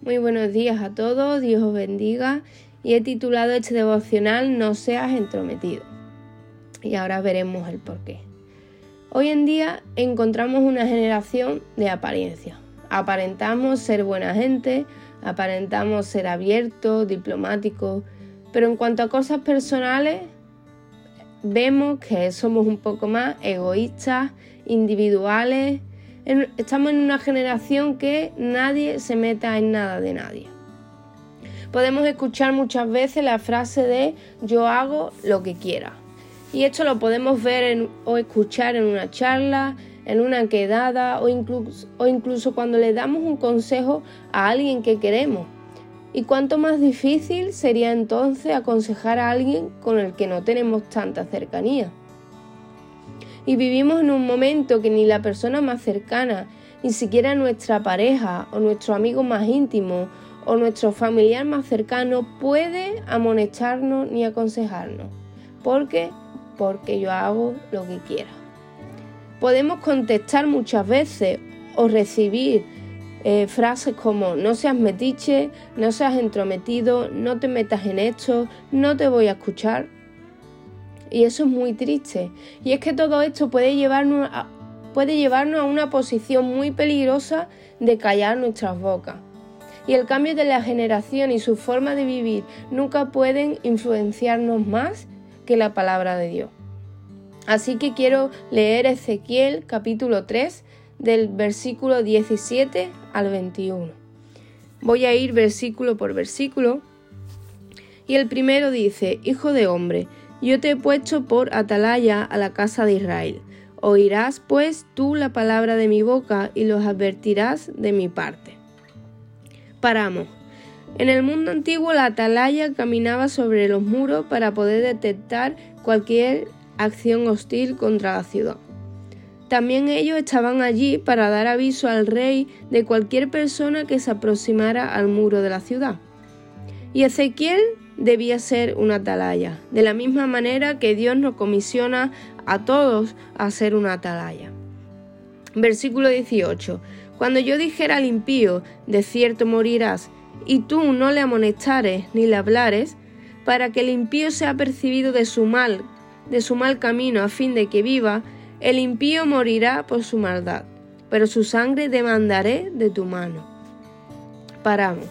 Muy buenos días a todos, Dios os bendiga y he titulado este devocional No seas entrometido. Y ahora veremos el por qué. Hoy en día encontramos una generación de apariencia. Aparentamos ser buena gente, aparentamos ser abiertos, diplomáticos, pero en cuanto a cosas personales vemos que somos un poco más egoístas, individuales estamos en una generación que nadie se meta en nada de nadie. Podemos escuchar muchas veces la frase de yo hago lo que quiera. Y esto lo podemos ver o escuchar en una charla, en una quedada o incluso, o incluso cuando le damos un consejo a alguien que queremos. ¿Y cuánto más difícil sería entonces aconsejar a alguien con el que no tenemos tanta cercanía? Y vivimos en un momento que ni la persona más cercana, ni siquiera nuestra pareja o nuestro amigo más íntimo o nuestro familiar más cercano puede amonestarnos ni aconsejarnos. ¿Por qué? Porque yo hago lo que quiera. Podemos contestar muchas veces o recibir eh, frases como no seas metiche, no seas entrometido, no te metas en esto, no te voy a escuchar. Y eso es muy triste. Y es que todo esto puede llevarnos a, puede llevarnos a una posición muy peligrosa de callar nuestras bocas. Y el cambio de la generación y su forma de vivir nunca pueden influenciarnos más que la palabra de Dios. Así que quiero leer Ezequiel capítulo 3 del versículo 17 al 21. Voy a ir versículo por versículo. Y el primero dice, Hijo de hombre, yo te he puesto por atalaya a la casa de Israel. Oirás pues tú la palabra de mi boca y los advertirás de mi parte. Paramos. En el mundo antiguo la atalaya caminaba sobre los muros para poder detectar cualquier acción hostil contra la ciudad. También ellos estaban allí para dar aviso al rey de cualquier persona que se aproximara al muro de la ciudad. Y Ezequiel debía ser una atalaya, de la misma manera que Dios nos comisiona a todos a ser una atalaya. Versículo 18. Cuando yo dijera al impío, de cierto morirás, y tú no le amonestares ni le hablares, para que el impío sea percibido de su mal, de su mal camino, a fin de que viva, el impío morirá por su maldad, pero su sangre demandaré de tu mano. Paramos.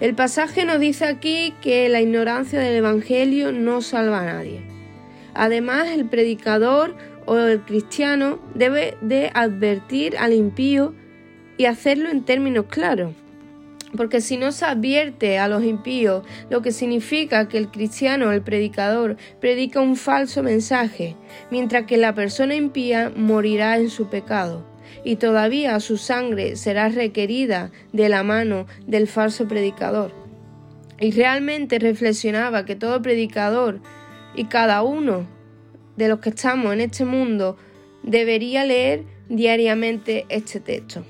El pasaje nos dice aquí que la ignorancia del Evangelio no salva a nadie. Además, el predicador o el cristiano debe de advertir al impío y hacerlo en términos claros. Porque si no se advierte a los impíos, lo que significa que el cristiano o el predicador predica un falso mensaje, mientras que la persona impía morirá en su pecado y todavía su sangre será requerida de la mano del falso predicador. Y realmente reflexionaba que todo predicador y cada uno de los que estamos en este mundo debería leer diariamente este texto.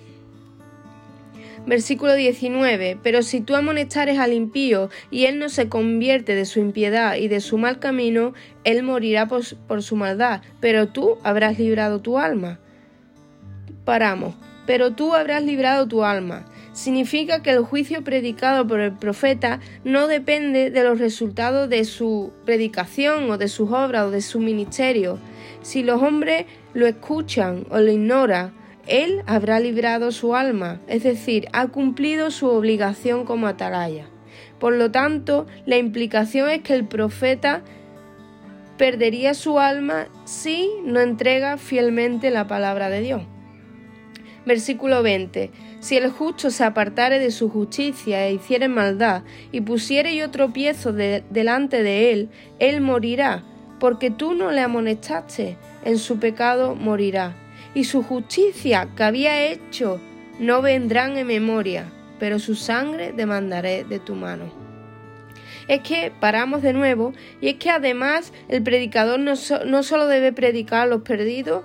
Versículo 19. Pero si tú amonestares al impío y él no se convierte de su impiedad y de su mal camino, él morirá por, por su maldad, pero tú habrás librado tu alma pero tú habrás librado tu alma. Significa que el juicio predicado por el profeta no depende de los resultados de su predicación o de sus obras o de su ministerio. Si los hombres lo escuchan o lo ignoran, él habrá librado su alma, es decir, ha cumplido su obligación como atalaya. Por lo tanto, la implicación es que el profeta perdería su alma si no entrega fielmente la palabra de Dios. Versículo 20. Si el justo se apartare de su justicia e hiciere maldad, y pusiere yo tropiezo delante de él, él morirá, porque tú no le amonestaste, en su pecado morirá. Y su justicia que había hecho no vendrán en memoria, pero su sangre demandaré de tu mano. Es que paramos de nuevo, y es que además el predicador no, no solo debe predicar a los perdidos,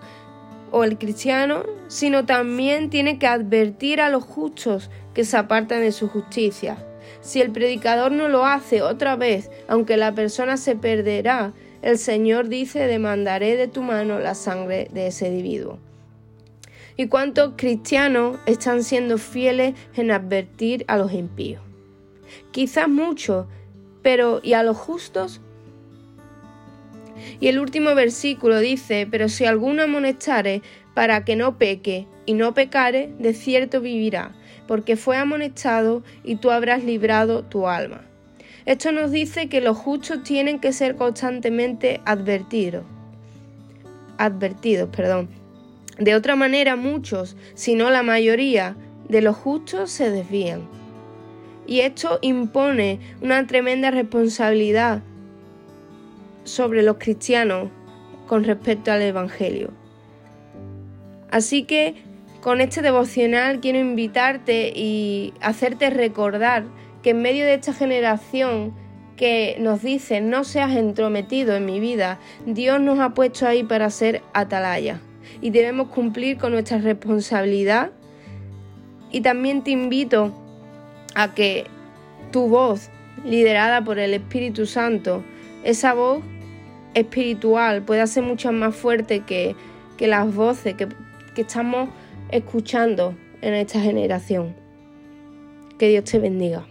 o el cristiano, sino también tiene que advertir a los justos que se apartan de su justicia. Si el predicador no lo hace otra vez, aunque la persona se perderá, el Señor dice, demandaré de tu mano la sangre de ese individuo. ¿Y cuántos cristianos están siendo fieles en advertir a los impíos? Quizás muchos, pero ¿y a los justos? Y el último versículo dice, pero si alguno amonestare para que no peque y no pecare, de cierto vivirá, porque fue amonestado y tú habrás librado tu alma. Esto nos dice que los justos tienen que ser constantemente advertidos. Advertidos, perdón. De otra manera, muchos, si no la mayoría, de los justos se desvían. Y esto impone una tremenda responsabilidad sobre los cristianos con respecto al Evangelio. Así que con este devocional quiero invitarte y hacerte recordar que en medio de esta generación que nos dice no seas entrometido en mi vida, Dios nos ha puesto ahí para ser atalaya y debemos cumplir con nuestra responsabilidad. Y también te invito a que tu voz, liderada por el Espíritu Santo, esa voz espiritual pueda ser mucho más fuerte que, las voces que, que estamos escuchando en esta generación. Que Dios te bendiga.